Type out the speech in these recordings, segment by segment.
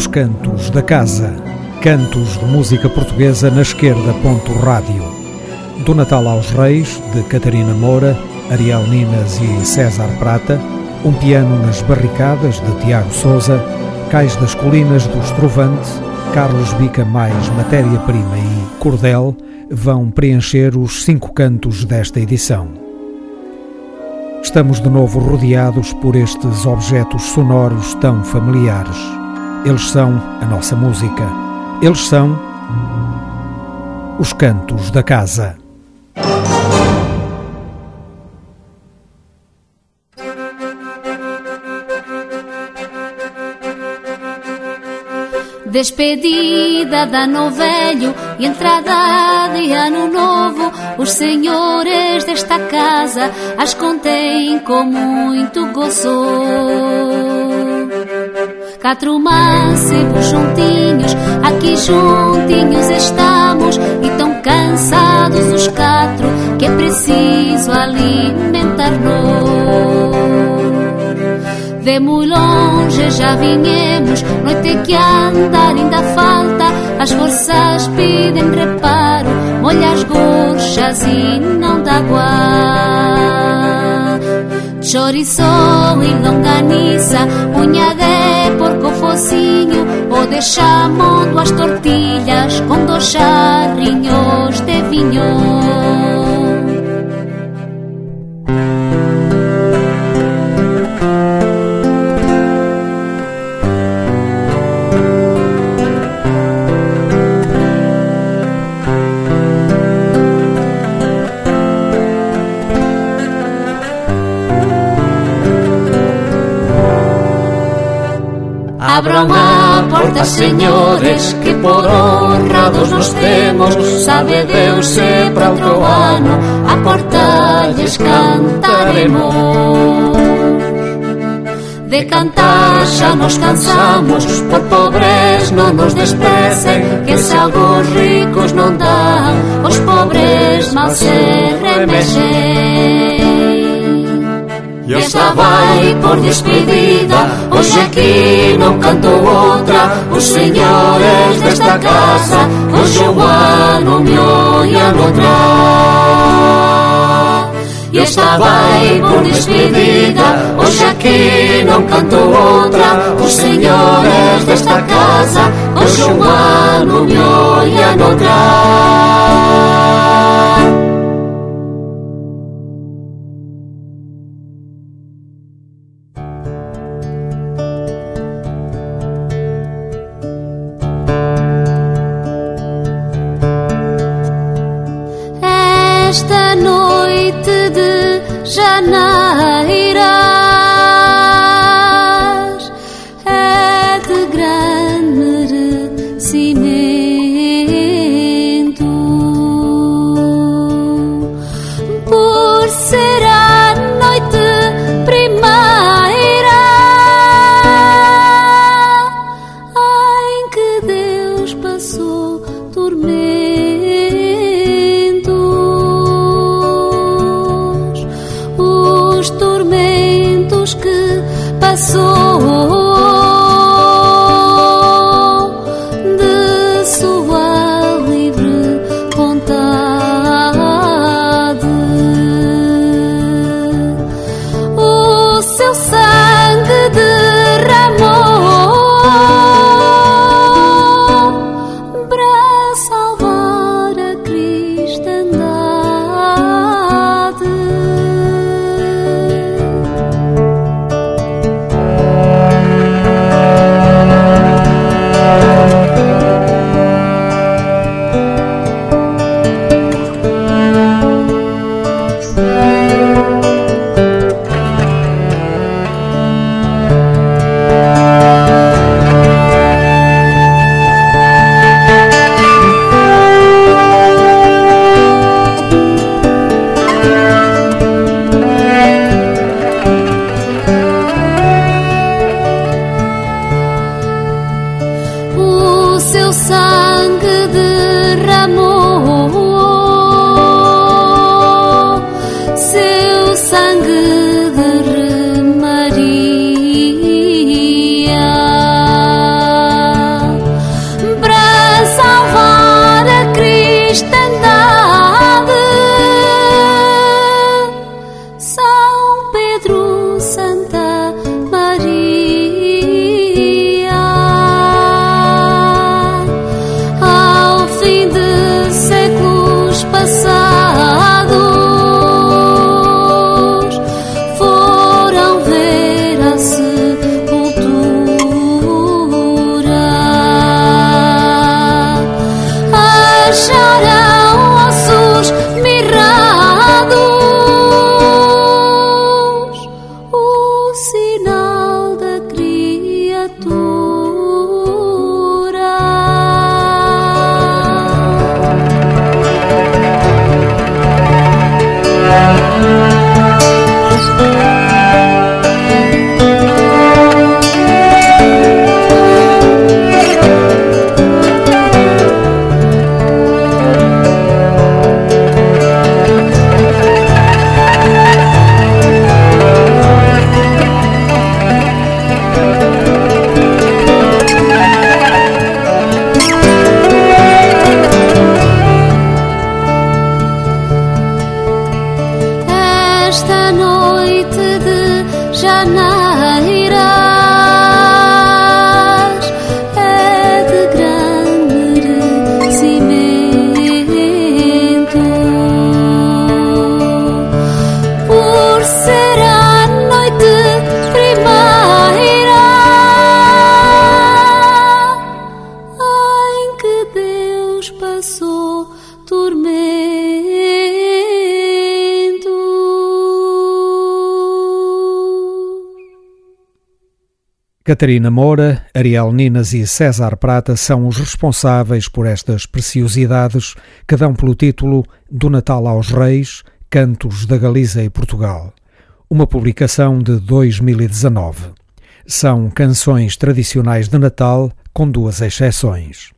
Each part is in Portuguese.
Os Cantos da Casa. Cantos de música portuguesa na esquerda. Ponto rádio. Do Natal aos Reis, de Catarina Moura, Ariel Ninas e César Prata. Um piano nas barricadas, de Tiago Souza. Cais das Colinas do Estrovante. Carlos Bica mais Matéria-Prima e Cordel vão preencher os cinco cantos desta edição. Estamos de novo rodeados por estes objetos sonoros tão familiares. Eles são a nossa música. Eles são os cantos da casa. Despedida de ano velho e entrada de ano novo, os senhores desta casa as contêm com muito gozo. Quatro mancebos juntinhos, aqui juntinhos estamos. E tão cansados os quatro que é preciso alimentar-nos. Muito longe já vinhemos, noite que andar ainda falta. As forças pedem reparo, molha as gorchas e não dá água Chorizo e longaniza, unha de porco focinho O de chamando as tortillas con dos charriños de viño Abran a porta, señores, que por honrados nos temos. Sabe Deus se para outro ano a porta lles cantaremos De cantar xa nos cansamos, por pobres non nos desprecen Que se algúns ricos non dan, os pobres mal se remexen. E esta vai por despedida Hoxe aquí non canto outra Os señores desta casa Hoxe o ano me ollan atrás E esta vai por despedida Hoxe aquí non canto outra Os señores desta casa Hoxe o ano me ollan atrás Catarina Moura, Ariel Ninas e César Prata são os responsáveis por estas preciosidades que dão pelo título Do Natal aos Reis, Cantos da Galiza e Portugal, uma publicação de 2019. São canções tradicionais de Natal com duas exceções.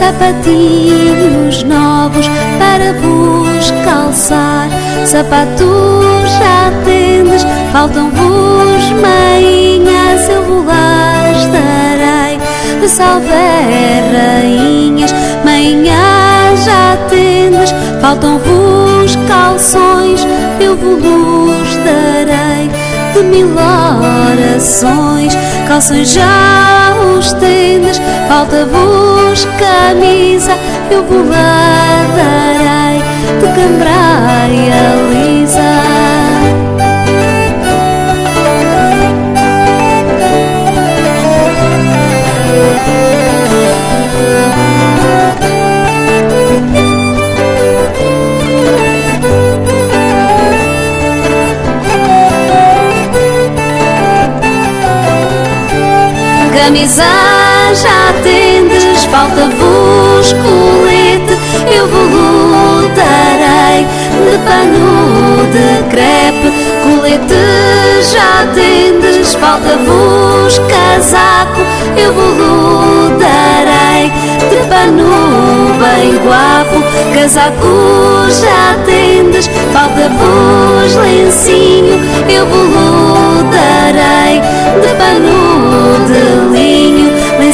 Sapatinhos novos para vos calçar. Sapatos já tendes, faltam-vos meinhas, eu vos las darei. De salver rainhas, meinhas já tendes, faltam-vos calções, eu vos. De mil orações, calções já os tendes, falta-vos camisa, eu vos darei de cambraia lisa. Camisa já tendes, falta-vos colete, eu vos lutarei de pano de crepe, colete já tendes, falta-vos casaco, eu vos lutarei de pano bem guapo, casaco já tendes, falta-vos lencinho, eu vos lutarei de pano de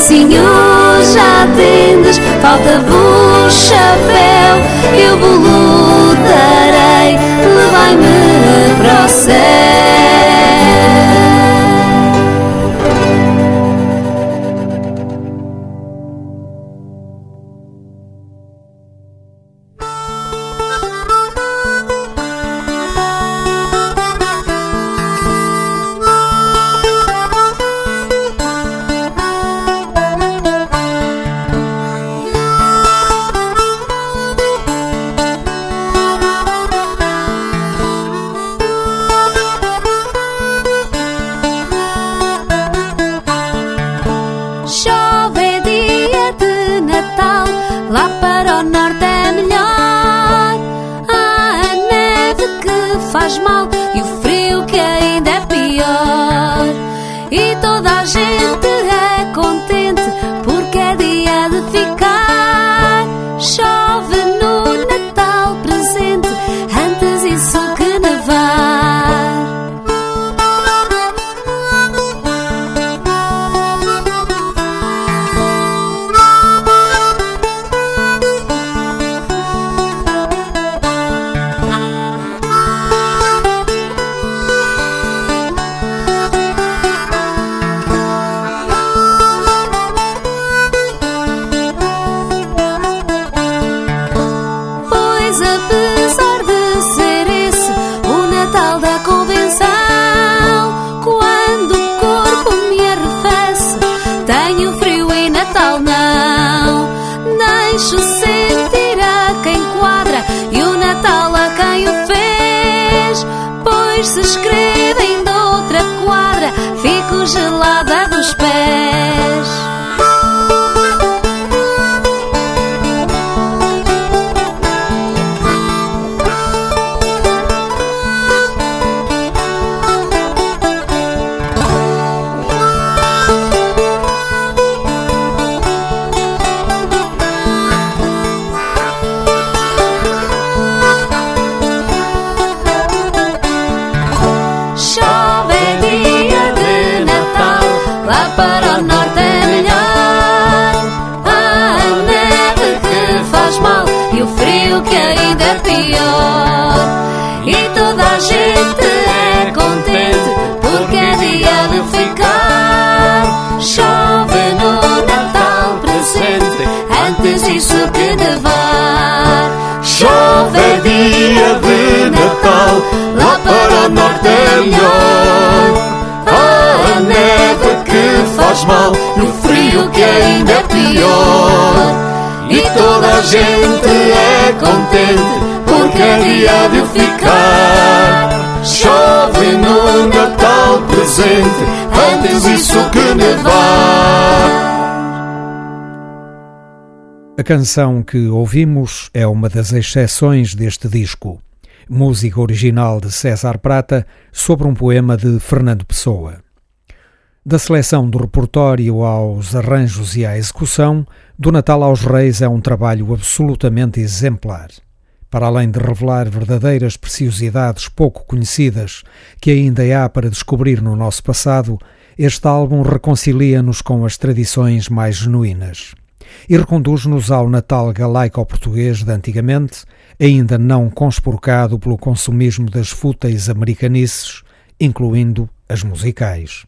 lencinho já tendes, falta-vos chapéu, eu vos lutarei, levai-me para o céu. Canção que ouvimos é uma das exceções deste disco. Música original de César Prata sobre um poema de Fernando Pessoa. Da seleção do repertório aos arranjos e à execução, Do Natal aos Reis é um trabalho absolutamente exemplar. Para além de revelar verdadeiras preciosidades pouco conhecidas que ainda há para descobrir no nosso passado, este álbum reconcilia-nos com as tradições mais genuínas e reconduz-nos ao Natal galaico-português de antigamente, ainda não conspurcado pelo consumismo das fúteis americanices, incluindo as musicais.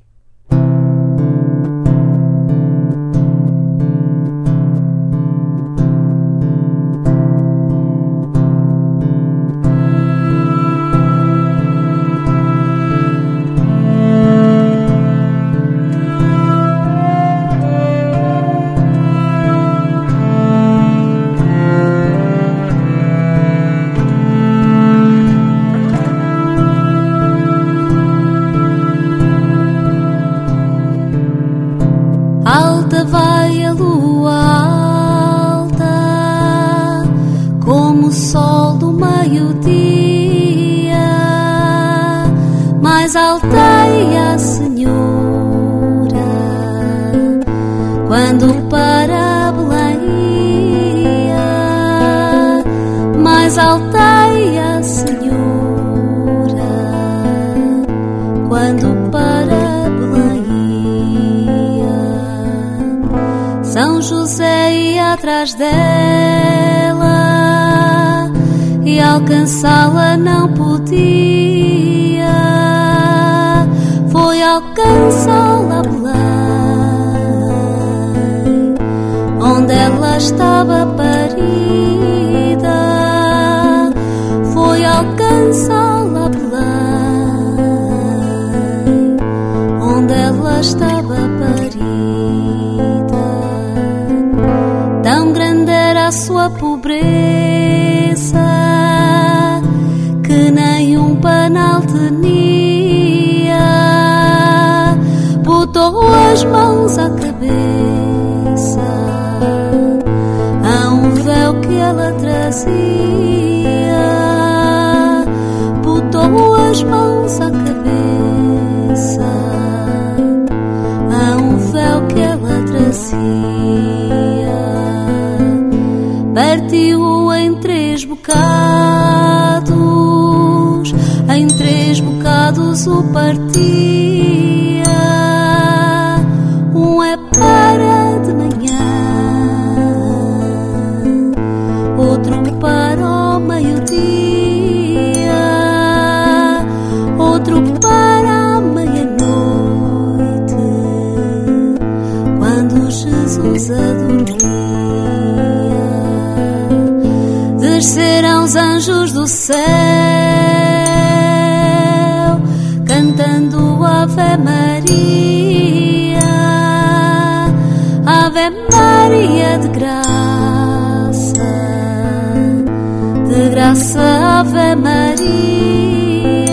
De graça, Ave Maria,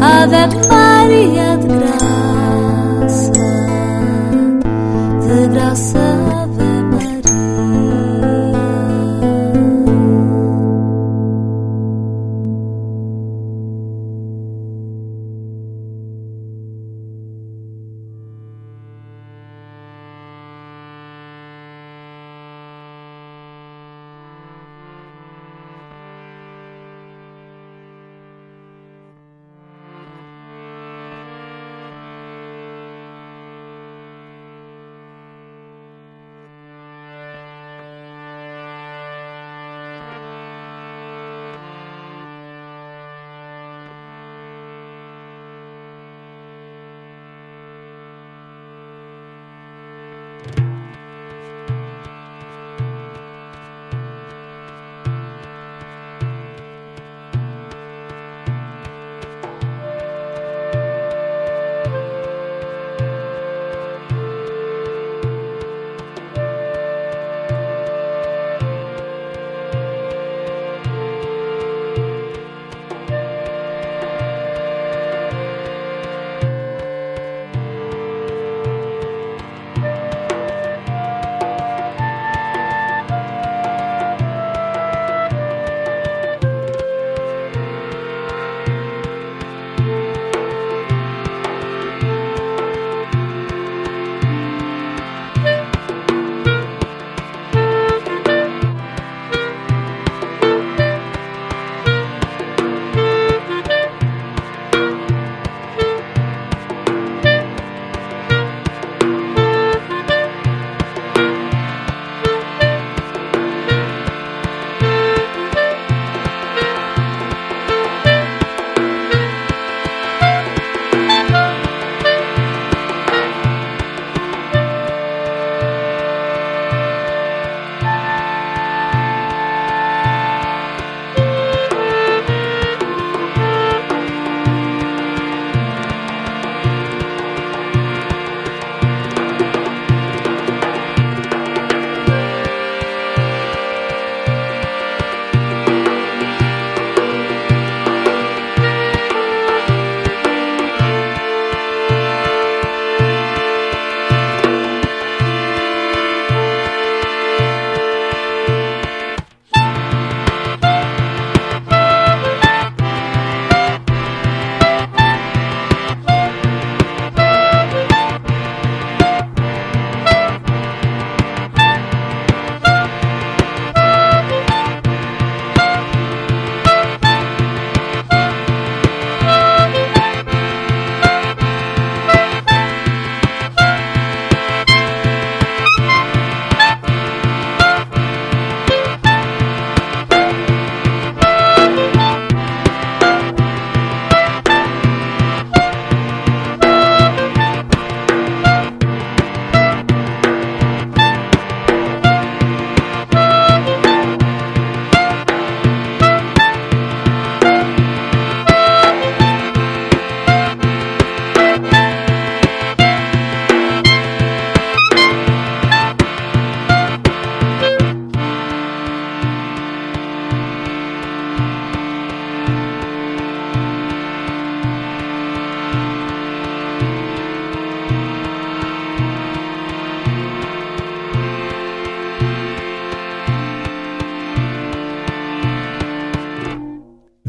Ave Maria de graça, de graça.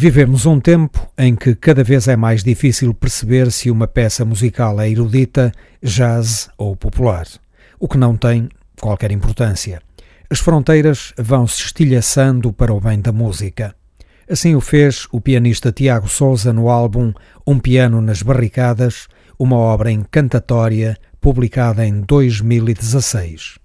Vivemos um tempo em que cada vez é mais difícil perceber se uma peça musical é erudita, jazz ou popular, o que não tem qualquer importância. As fronteiras vão se estilhaçando para o bem da música. Assim o fez o pianista Tiago Souza no álbum Um Piano nas Barricadas, uma obra encantatória publicada em 2016.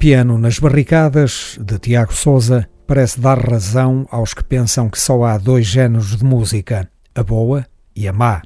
Piano nas barricadas, de Tiago Souza, parece dar razão aos que pensam que só há dois géneros de música, a boa e a má.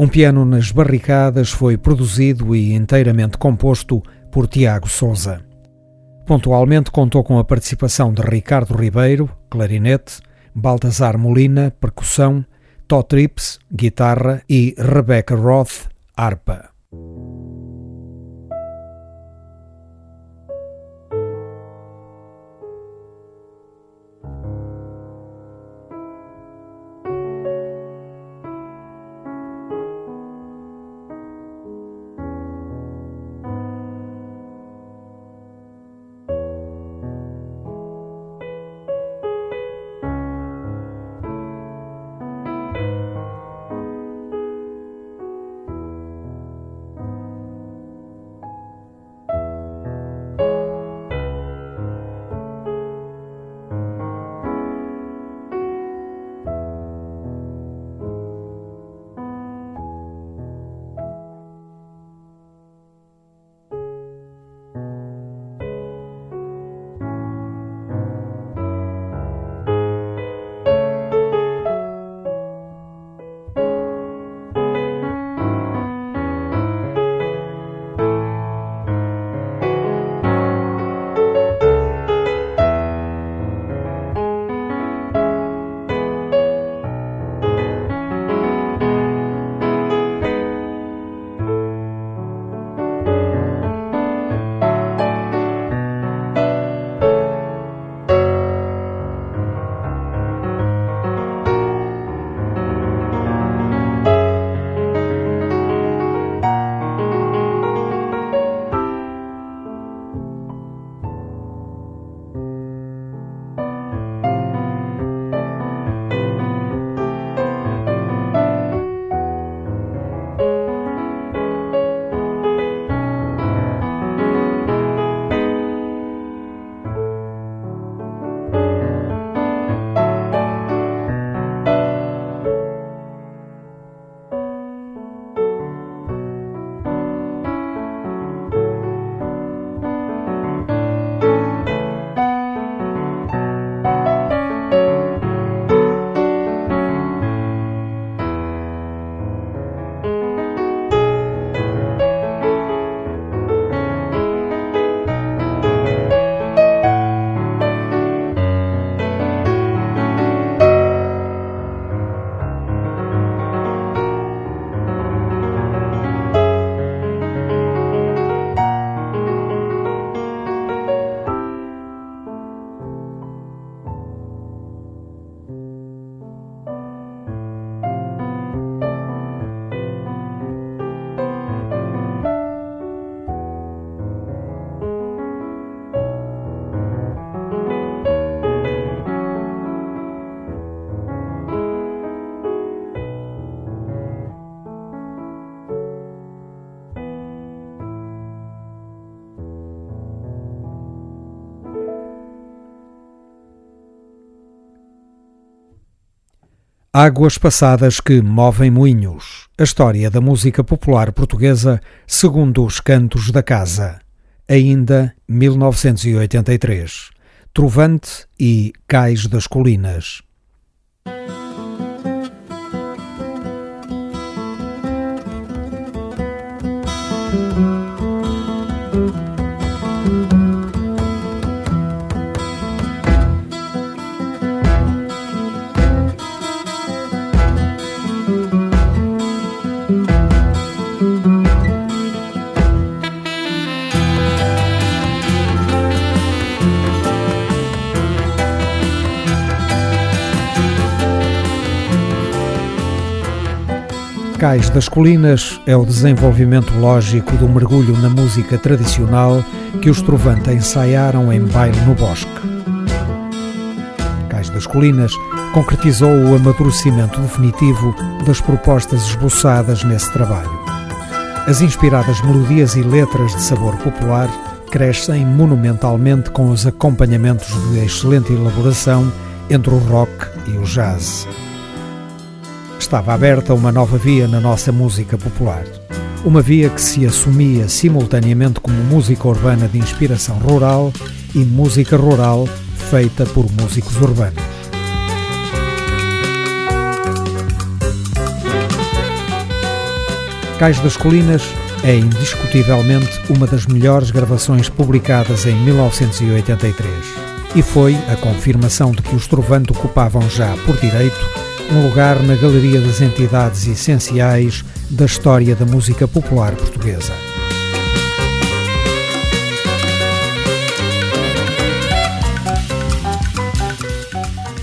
Um piano nas barricadas foi produzido e inteiramente composto por Tiago Souza. Pontualmente contou com a participação de Ricardo Ribeiro, clarinete, Baltazar Molina, percussão, Tó Trips, guitarra e Rebecca Roth, harpa. Águas passadas que movem moinhos. A história da música popular portuguesa segundo os cantos da casa. Ainda 1983. Trovante e Cais das Colinas. Cais das Colinas é o desenvolvimento lógico do mergulho na música tradicional que os Trovante ensaiaram em baile no bosque. Cais das Colinas concretizou o amadurecimento definitivo das propostas esboçadas nesse trabalho. As inspiradas melodias e letras de sabor popular crescem monumentalmente com os acompanhamentos de excelente elaboração entre o rock e o jazz estava aberta uma nova via na nossa música popular. Uma via que se assumia simultaneamente como música urbana de inspiração rural e música rural feita por músicos urbanos. Cais das Colinas é indiscutivelmente uma das melhores gravações publicadas em 1983 e foi a confirmação de que os Trovante ocupavam já por direito um lugar na galeria das entidades essenciais da história da música popular portuguesa.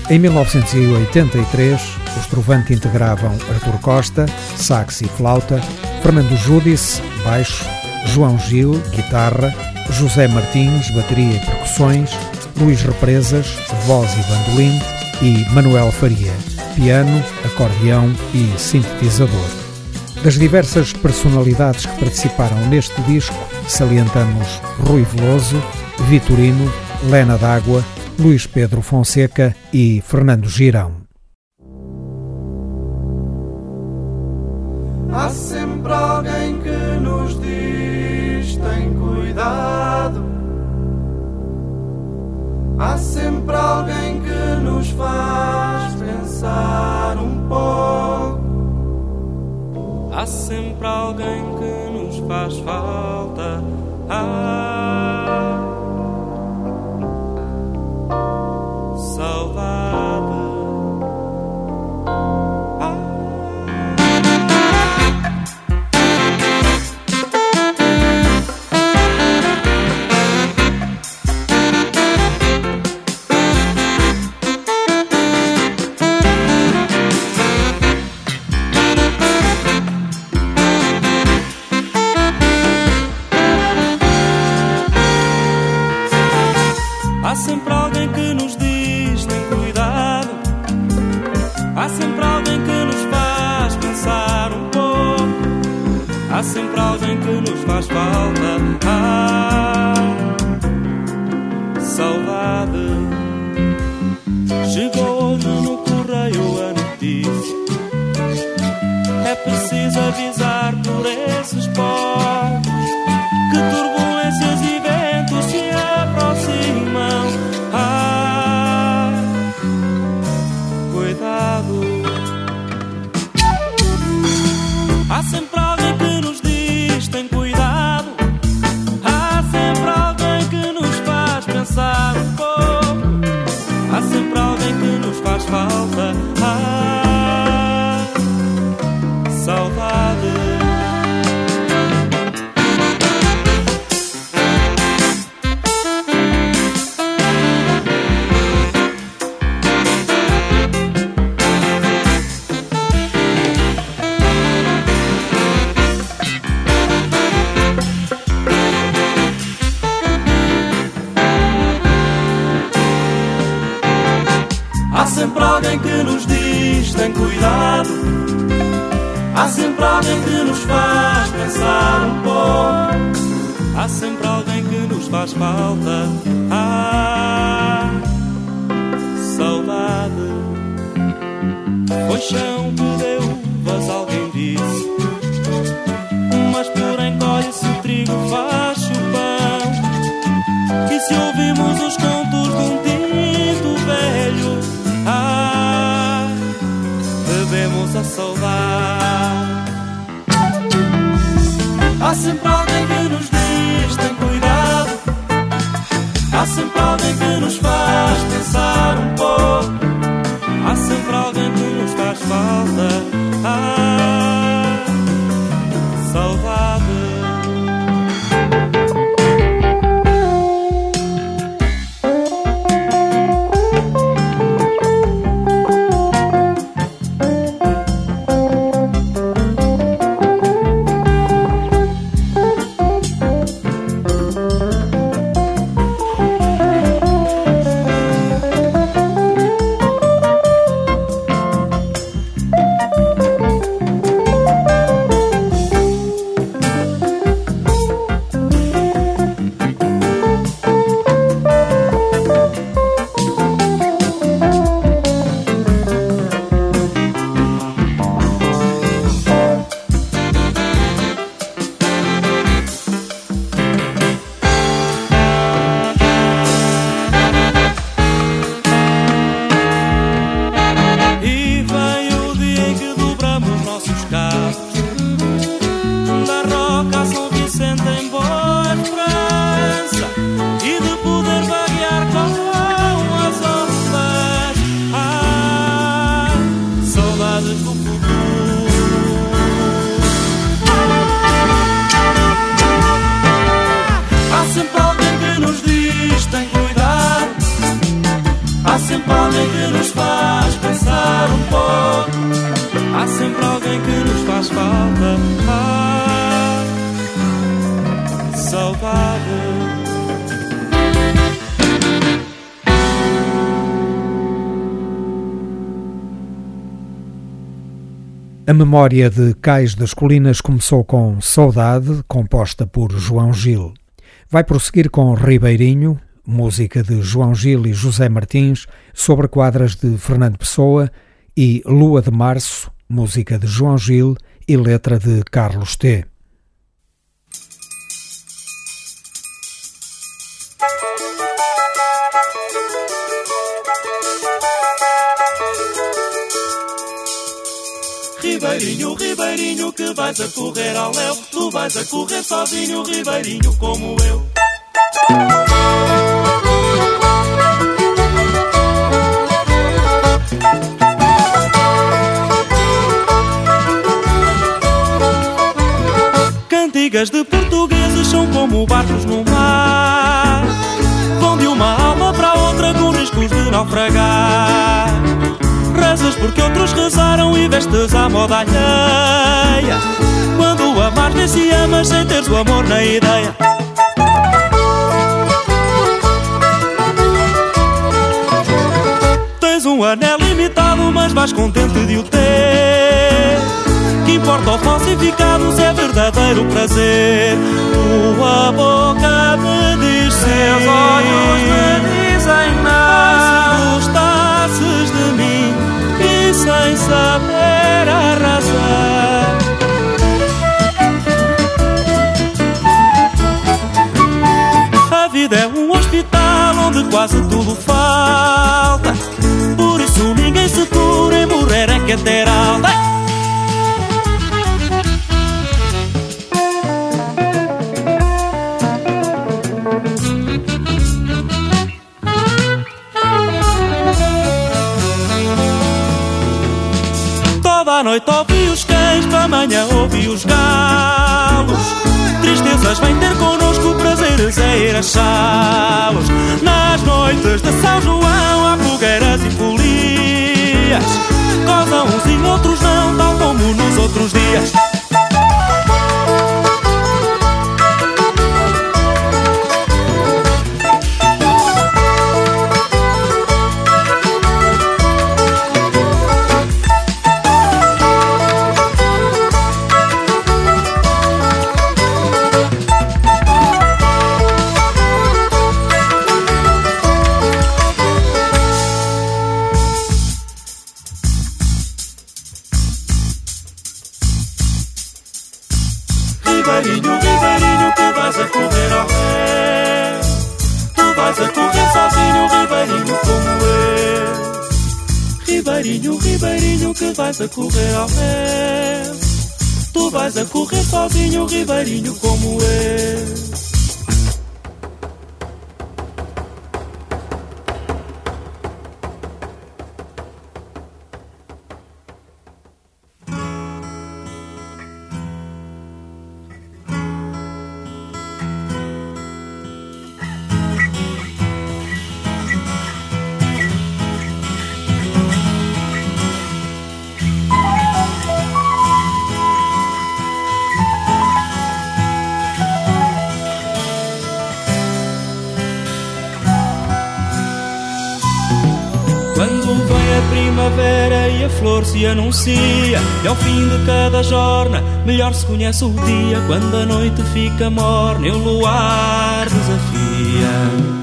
Em 1983, os Trovante integravam Artur Costa, sax e flauta, Fernando Júdice, baixo, João Gil, guitarra, José Martins, bateria e percussões, Luís Represas, voz e bandolim e Manuel Faria, piano, acordeão e sintetizador. Das diversas personalidades que participaram neste disco, salientamos Rui Veloso, Vitorino, Lena D'Água, Luís Pedro Fonseca e Fernando Girão. Há sempre alguém que nos diz: tem cuidado. Há sempre alguém que nos faz pensar um pouco. Há sempre alguém que nos faz falta. Ah, memória de Cais das Colinas começou com Saudade, composta por João Gil. Vai prosseguir com Ribeirinho, música de João Gil e José Martins, sobre quadras de Fernando Pessoa, e Lua de Março, música de João Gil e letra de Carlos T. Ribeirinho, Ribeirinho, que vais a correr ao léu. Tu vais a correr sozinho, Ribeirinho, como eu. Cantigas de portugueses são como barcos no mar. Vão de uma alma para outra com riscos de naufragar. Rezas porque outros rezaram e vestes à moda alheia. Quando amar nem se amas sem teres o amor na ideia. Tens um anel limitado, mas vais contente de o ter. Que importa o falsificado se é verdadeiro prazer. Tua boca me diz sim, teus olhos me dizem não. Se gostasses de mim sem saber a razão. A vida é um hospital onde quase tudo falta. Por isso ninguém se cura e morrer é que é ter alta. Noite ouvi os cães, para amanhã ouvi os galos. Tristezas vêm ter connosco, prazeres é ir achá-los. Nas noites de São João há fogueiras e folias. Gozam uns e outros não, tal como nos outros dias. Sozinho, anuncia. E ao fim de cada jorna Melhor se conhece o dia. Quando a noite fica morna E o luar desafia.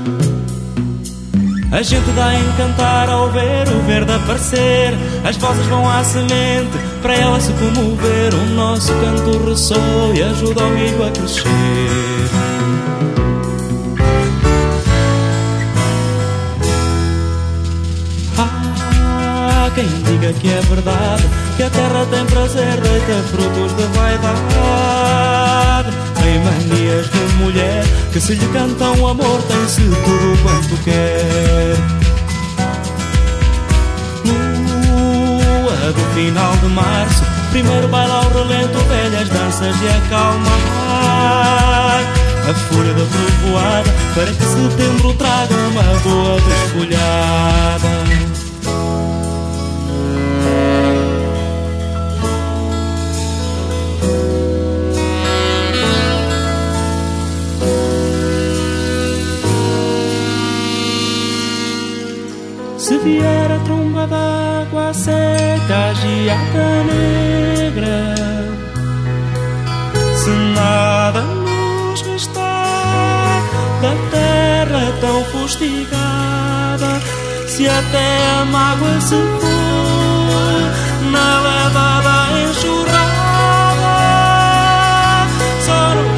A gente dá a encantar ao ver o verde aparecer. As vozes vão à semente Para ela se comover. O nosso canto ressoa E ajuda o milho a crescer quem diga que é verdade Que a terra tem prazer, deita frutos de vaidade. Tem manias de mulher Que se lhe canta um amor Tem-se tudo quanto quer. Lua do final de março Primeiro baila ao relento Velhas danças de acalmar. A folha da trovoada para que setembro traga uma boa desfolhada. Vier a tromba d'água seca, geada negra, se nada nos restar da terra tão fustigada, se até a mágoa se for na levada enxurrada. cantar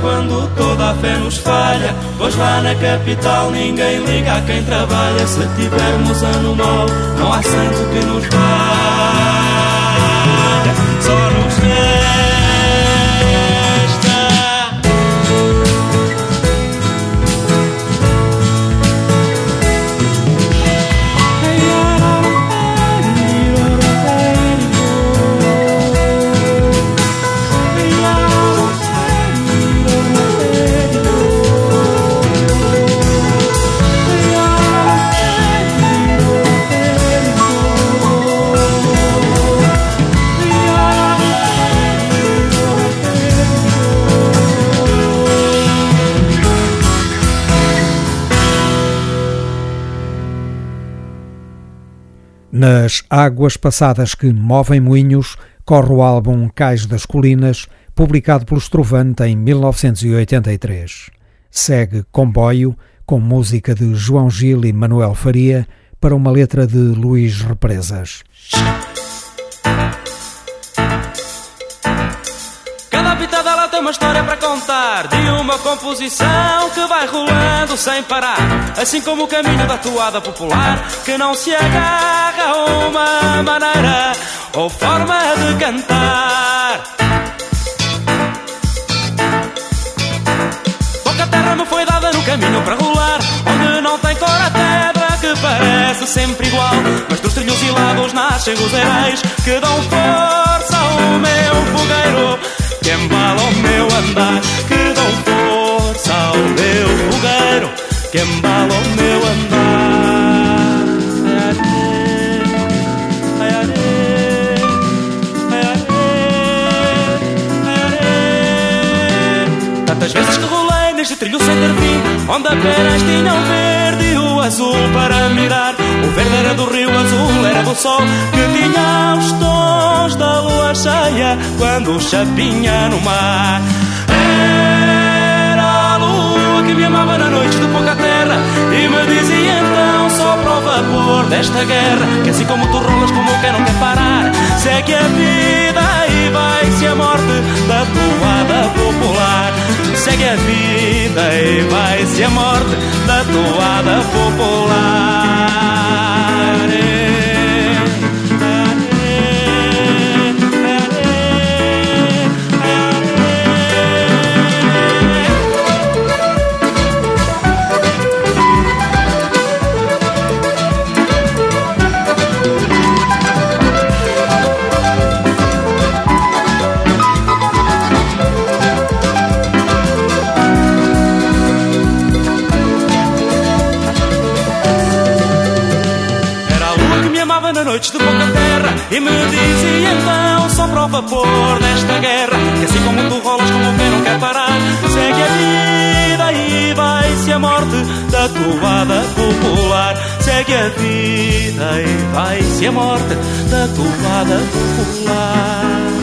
quando toda a fé nos falha. Pois lá na capital ninguém liga a quem trabalha. Se tivermos ano mau, não há santo que nos valha. Nas águas passadas que movem moinhos, corre o álbum Cais das Colinas, publicado pelo Strovante em 1983. Segue Comboio, com música de João Gil e Manuel Faria, para uma letra de Luís Represas. Cada pitada lá tem uma história para contar De uma composição que vai rolando sem parar Assim como o caminho da toada popular Que não se agarra a uma maneira ou forma de cantar Pouca terra me foi dada no caminho para rolar Onde não tem cor a pedra que parece sempre igual Mas dos trilhos e lados nascem os heróis Que dão força ao meu fogueiro que embala o meu andar, que dão força ao meu fogueiro, que embala o meu andar. Tantas vezes que rolei neste trilho sem ter fim, onde apenas tinham verde o do azul para mirar. O verde era do rio azul, era do sol que tinha os tons da lua cheia quando chapinha no mar. Era a lua que me amava na noite de pouca terra e me dizia então só prova vapor desta guerra que assim como tu rolas como quem não quer parar segue a vida e vai-se a morte da toada popular segue a vida e vai-se a morte da toada popular E me dizia então só para o vapor desta guerra Que assim como tu rolas como quem não quer parar Segue a vida e vai-se a morte da toada popular. Segue a vida e vai-se a morte da toada popular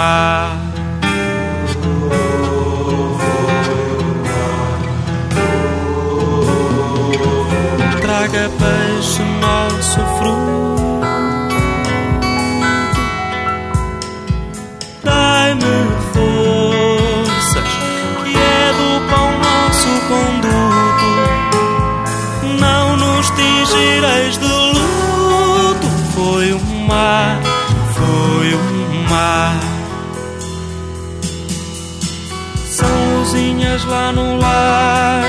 tingireis lá no lar.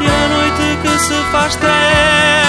E a noite que se faz treva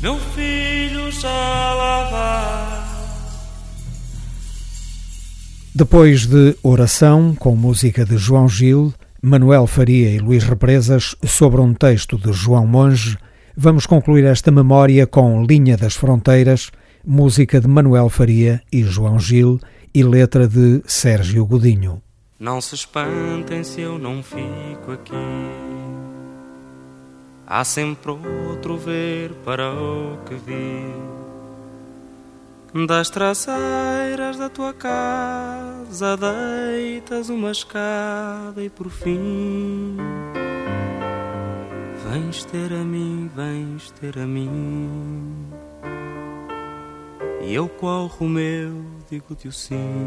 Meu filho já lá vai. Depois de Oração, com música de João Gil, Manuel Faria e Luís Represas, sobre um texto de João Monge, vamos concluir esta memória com Linha das Fronteiras, música de Manuel Faria e João Gil e letra de Sérgio Godinho. Não se espantem se eu não fico aqui. Há sempre outro ver para o que vi. Das traseiras da tua casa deitas uma escada e por fim vens ter a mim, vens ter a mim. E eu qual Romeu digo-te o sim.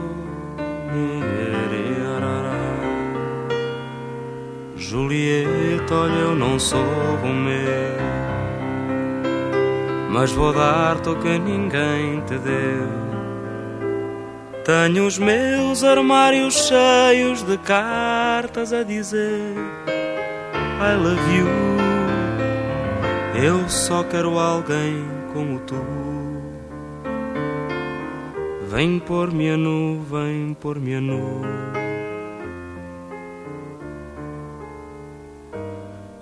Julieta, olha, eu não sou Romeu, mas vou dar-te o que ninguém te deu. Tenho os meus armários cheios de cartas a dizer I love you. Eu só quero alguém como tu. Vem pôr-me a nu, vem pôr-me a nu.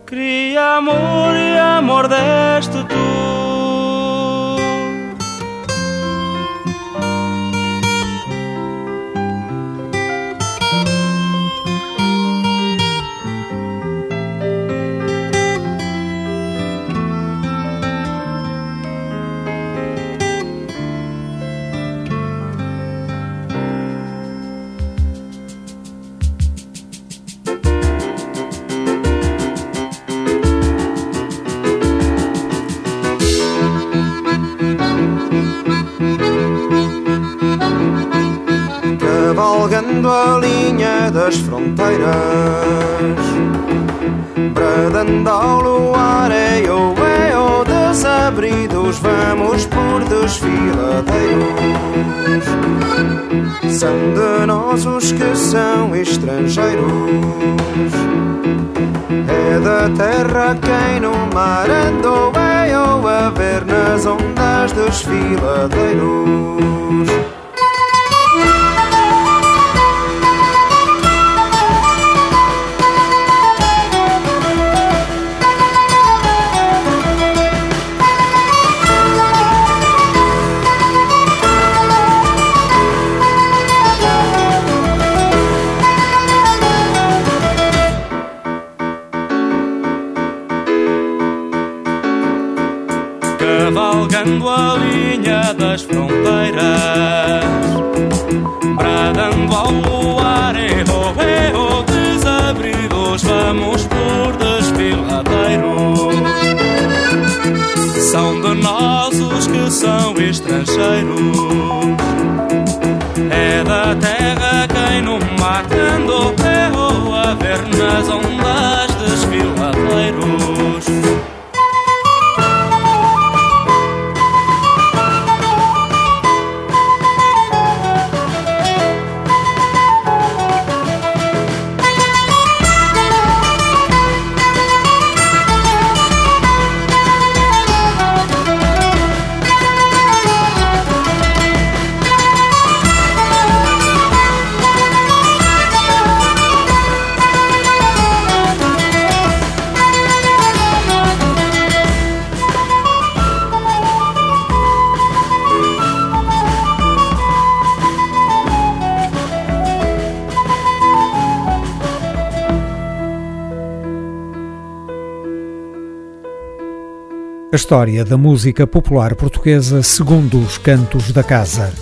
Queria amor e amor deste tu. Cavalgando a linha das fronteiras Bradando ao luar, ei, oh, ei, oh, de desabridos, vamos por desfiladeiros. São de nós os que são estrangeiros. É da terra quem no mar andou, é ou a ver nas ondas desfiladeiros. Das fronteiras, bradando ao luar, erro, erro, desabridos, vamos por desfiladeiros. São de nós os que são estrangeiros, A história da música popular portuguesa segundo os cantos da casa.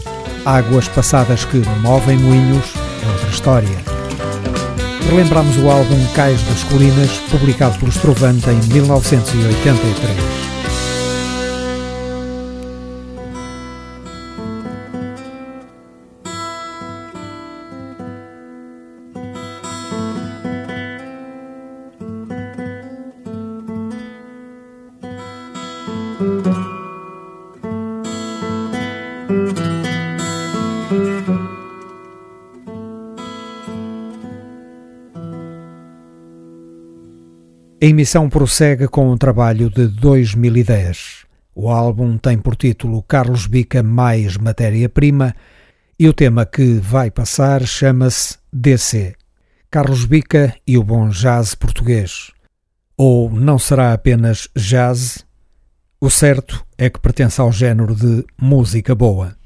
Águas passadas que movem moinhos é outra história. Relembramos o álbum Cais das Colinas, publicado pelo Estrovante em 1983. A emissão prossegue com um trabalho de 2010. O álbum tem por título Carlos Bica mais matéria-prima e o tema que vai passar chama-se DC. Carlos Bica e o bom jazz português. Ou não será apenas jazz? O certo é que pertence ao género de música boa.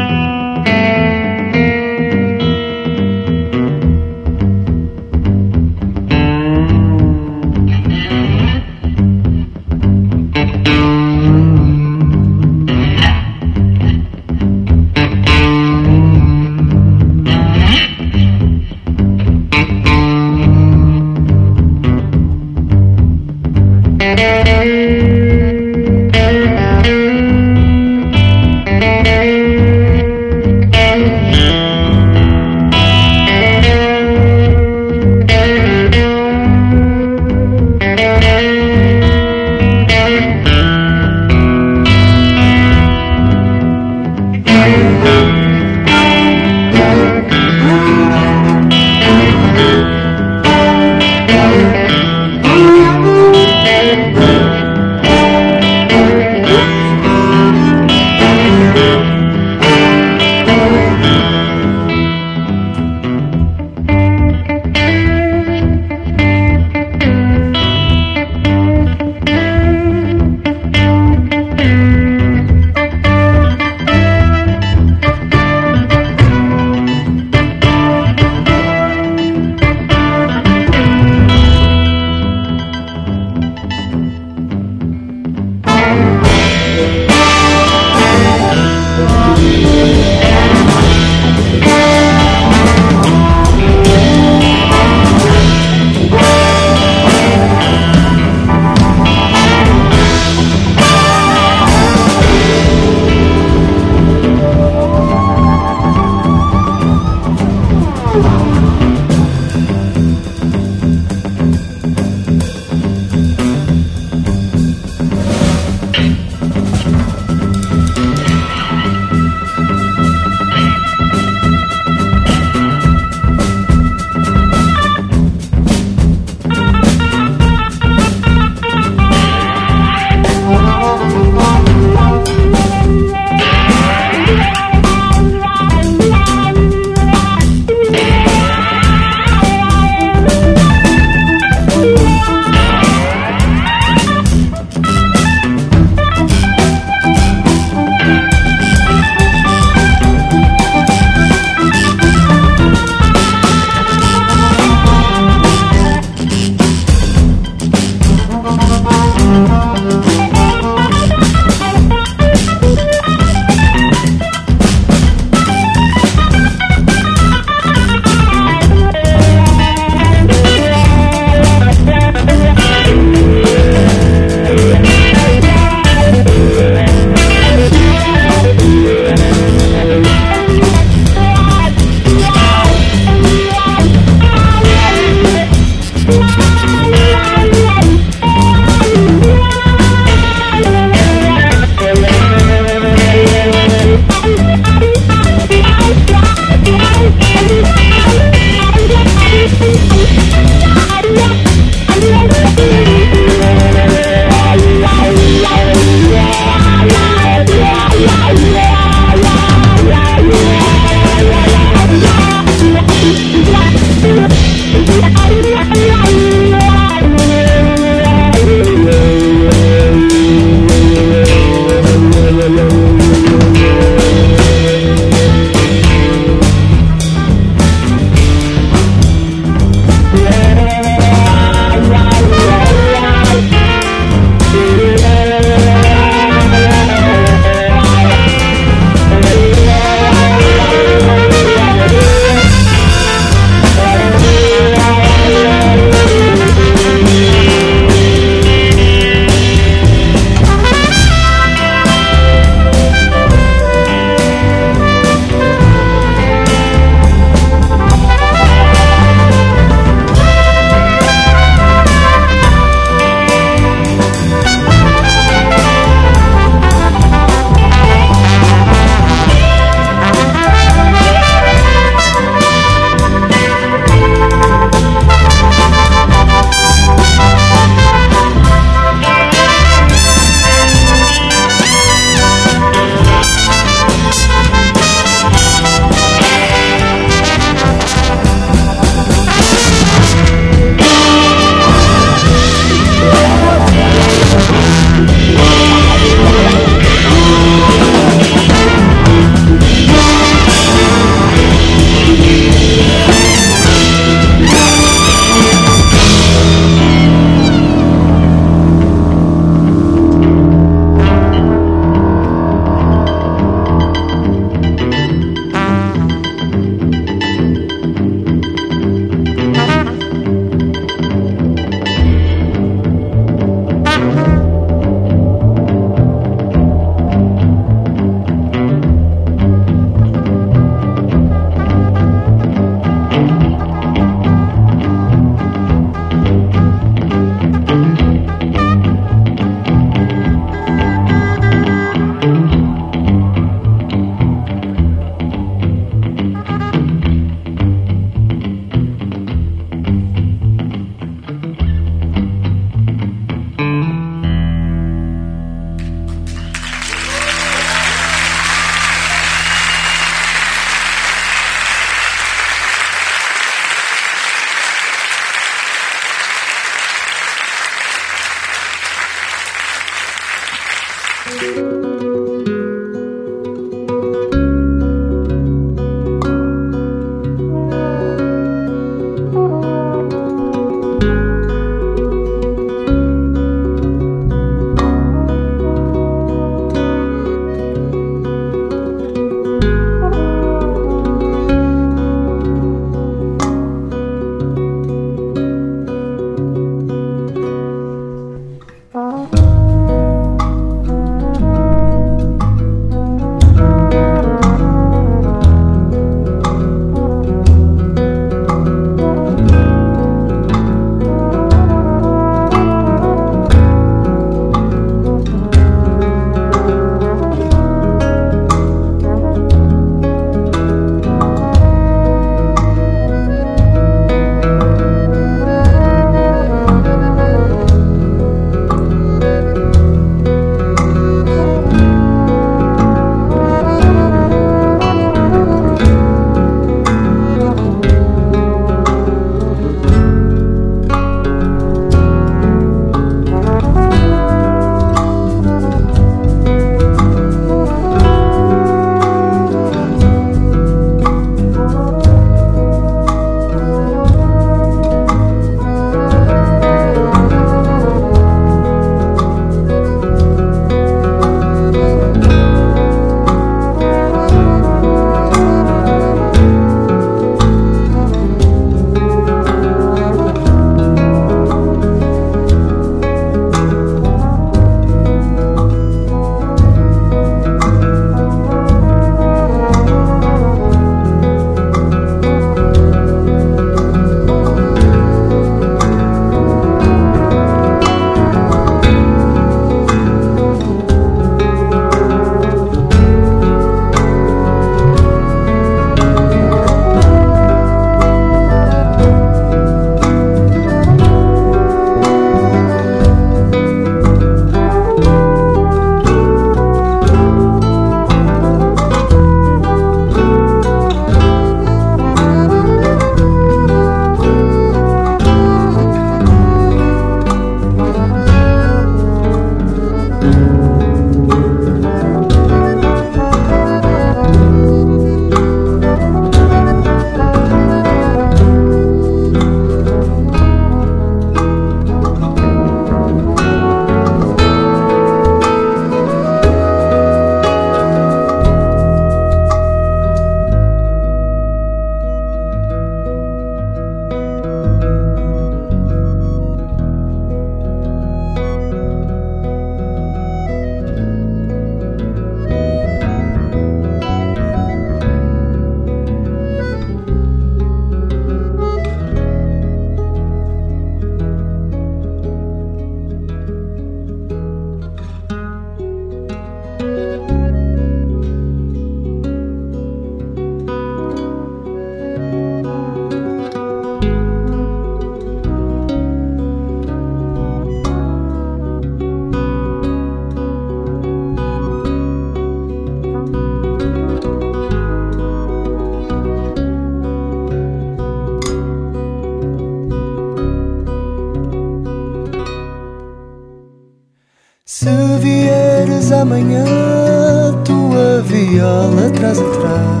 Viola atrás atrás.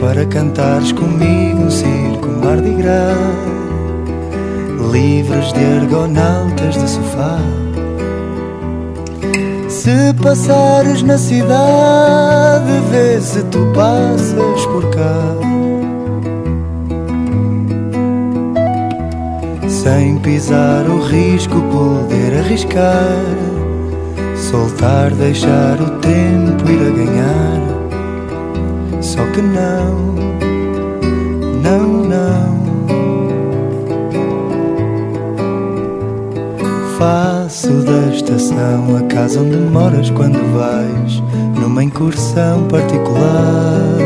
Para cantares comigo um circo Mardi Gras, livres de argonautas de sofá. Se passares na cidade, vê se tu passas por cá. Sem pisar o risco, poder arriscar. Soltar, deixar o tempo ir a ganhar. Só que não, não, não. Faço da estação a casa onde moras quando vais numa incursão particular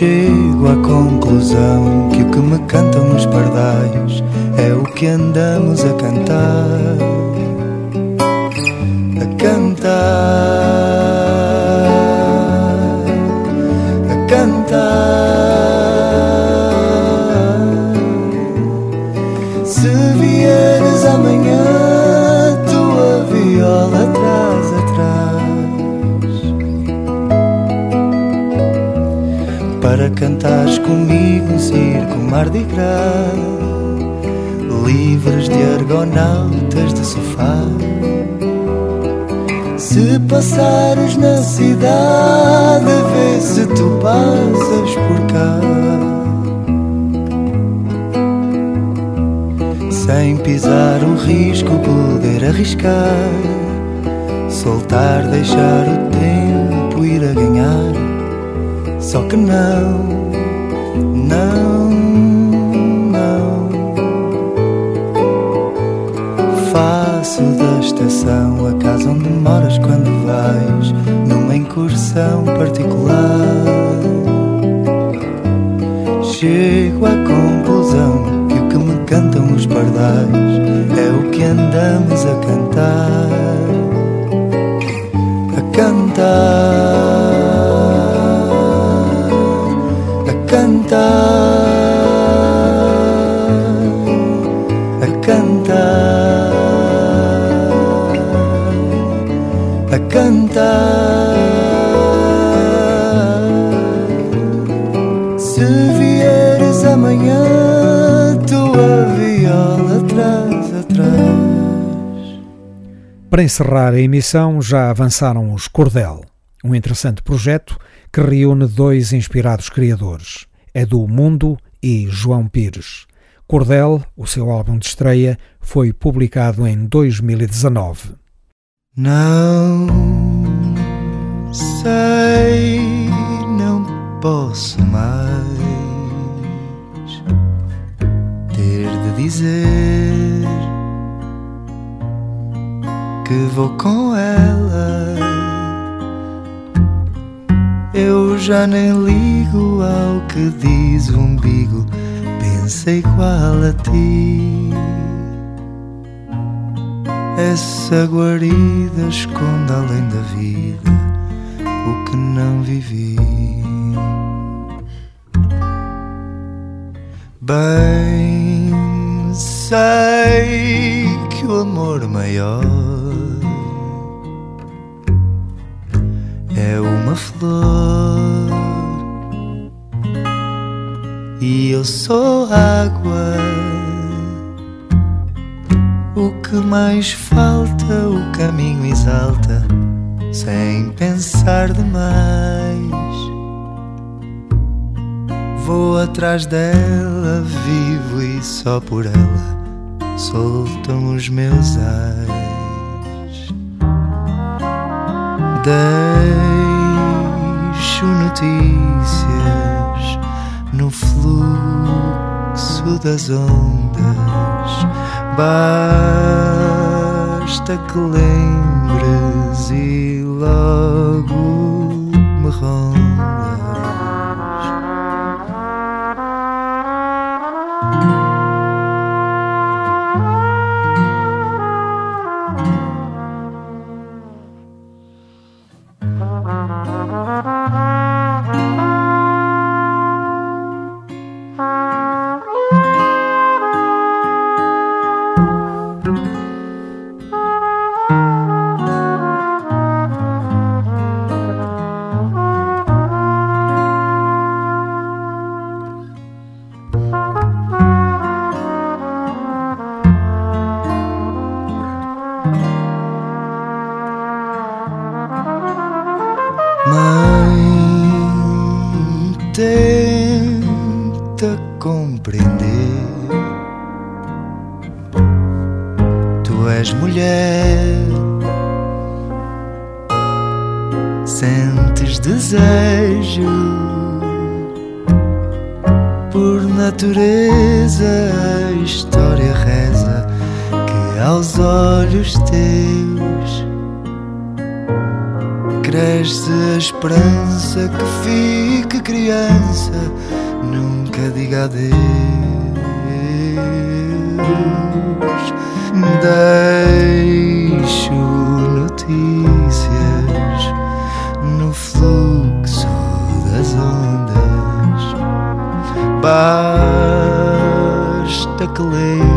chego à conclusão que o que me cantam os pardais é o que andamos a cantar. Cantar. A cantar. Se vieres amanhã, tua viola atrás atrás. para cantares comigo um circo Mardi Gras, livres de argonautas de sofá. Se passares na cidade, vê se tu passas por cá. Sem pisar o risco, poder arriscar, soltar, deixar o tempo ir a ganhar só que não, não, não. Faço da estação a casa onde moras quando vais numa incursão particular. Chego à conclusão que o que me cantam os pardais é o que andamos a cantar. A cantar. cantar, a cantar, Se vieres amanhã, tua viola atrás, atrás. Para encerrar a emissão, já avançaram os Cordel, um interessante projeto que reúne dois inspirados criadores, Edu Mundo e João Pires. Cordel, o seu álbum de estreia, foi publicado em 2019. Não sei, não posso mais ter de dizer que vou com ela eu já nem ligo ao que diz o umbigo, pensa igual a ti. Essa guarida esconde além da vida o que não vivi. Bem sei que o amor maior é uma flor e eu sou água. O que mais falta, o caminho exalta, sem pensar demais. Vou atrás dela, vivo e só por ela soltam os meus ais. Deixo notícias no fluxo das ondas. Basta que lembres e logo me rondas. Esperança que fique criança, nunca diga adeus. Deixo notícias no fluxo das ondas. Basta que lembres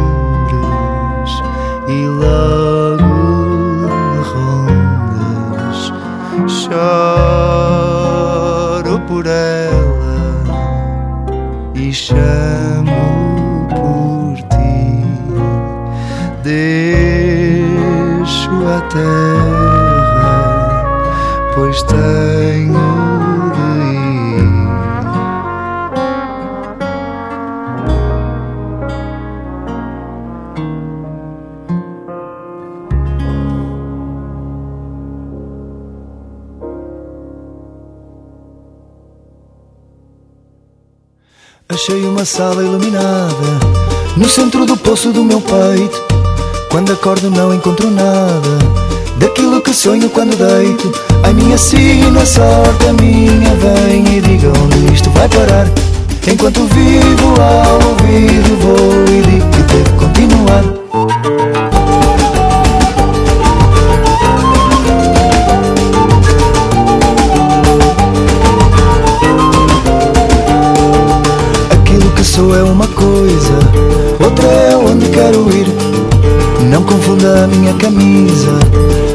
Uma sala iluminada no centro do poço do meu peito. Quando acordo, não encontro nada daquilo que sonho quando deito. Ai, minha sina, sorte, a minha, vem e diga onde isto vai parar. Enquanto vivo ao ouvido, vou e digo que devo continuar. Confunda a minha camisa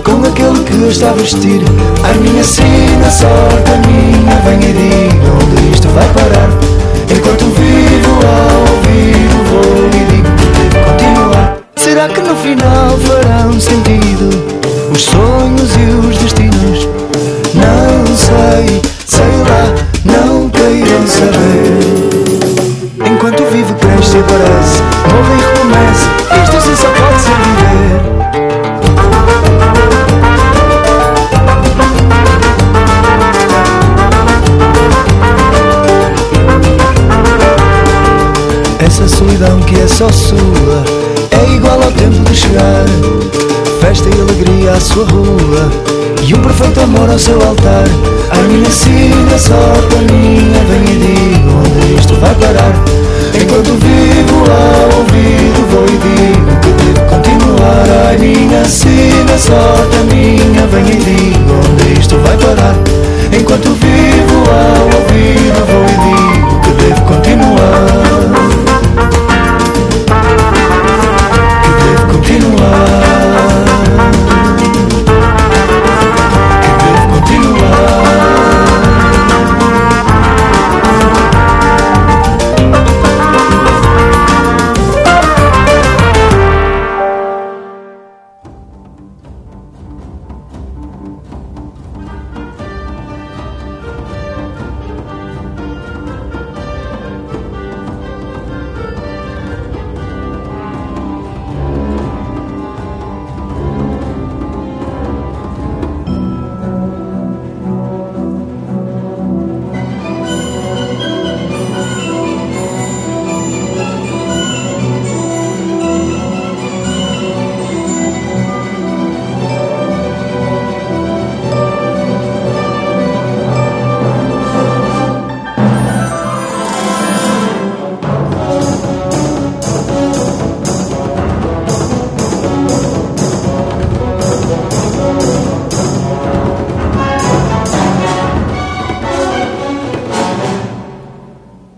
com aquele que eu está a vestir. A minha sina, sorte, a minha, venha e diga onde isto vai parar. Enquanto vivo ao vive, cresce e aparece, morre e recomeça. Isto assim só pode ser viver. Essa solidão que é só sua é igual ao tempo de chegar. Festa e alegria à sua rua e um perfeito amor ao seu altar. A minha sina, sorte a minha, vem e digo onde isto vai parar. Enquanto vivo ao ouvido, vou e digo que devo continuar. Ai, minha sina, sorte a minha, vem e digo onde isto vai parar. Enquanto vivo ao ouvido, vou e digo que devo continuar.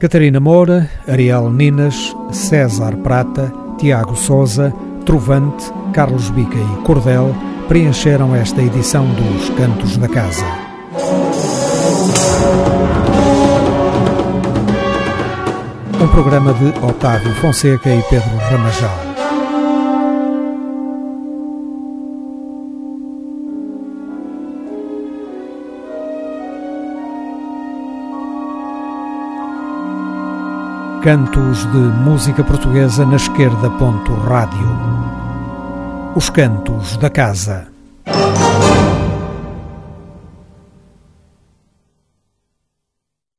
Catarina Moura, Ariel Ninas, César Prata, Tiago Souza, Trovante, Carlos Bica e Cordel preencheram esta edição dos Cantos da Casa. Um programa de Otávio Fonseca e Pedro Ramajal. Cantos de música portuguesa na esquerda. Rádio. Os cantos da casa.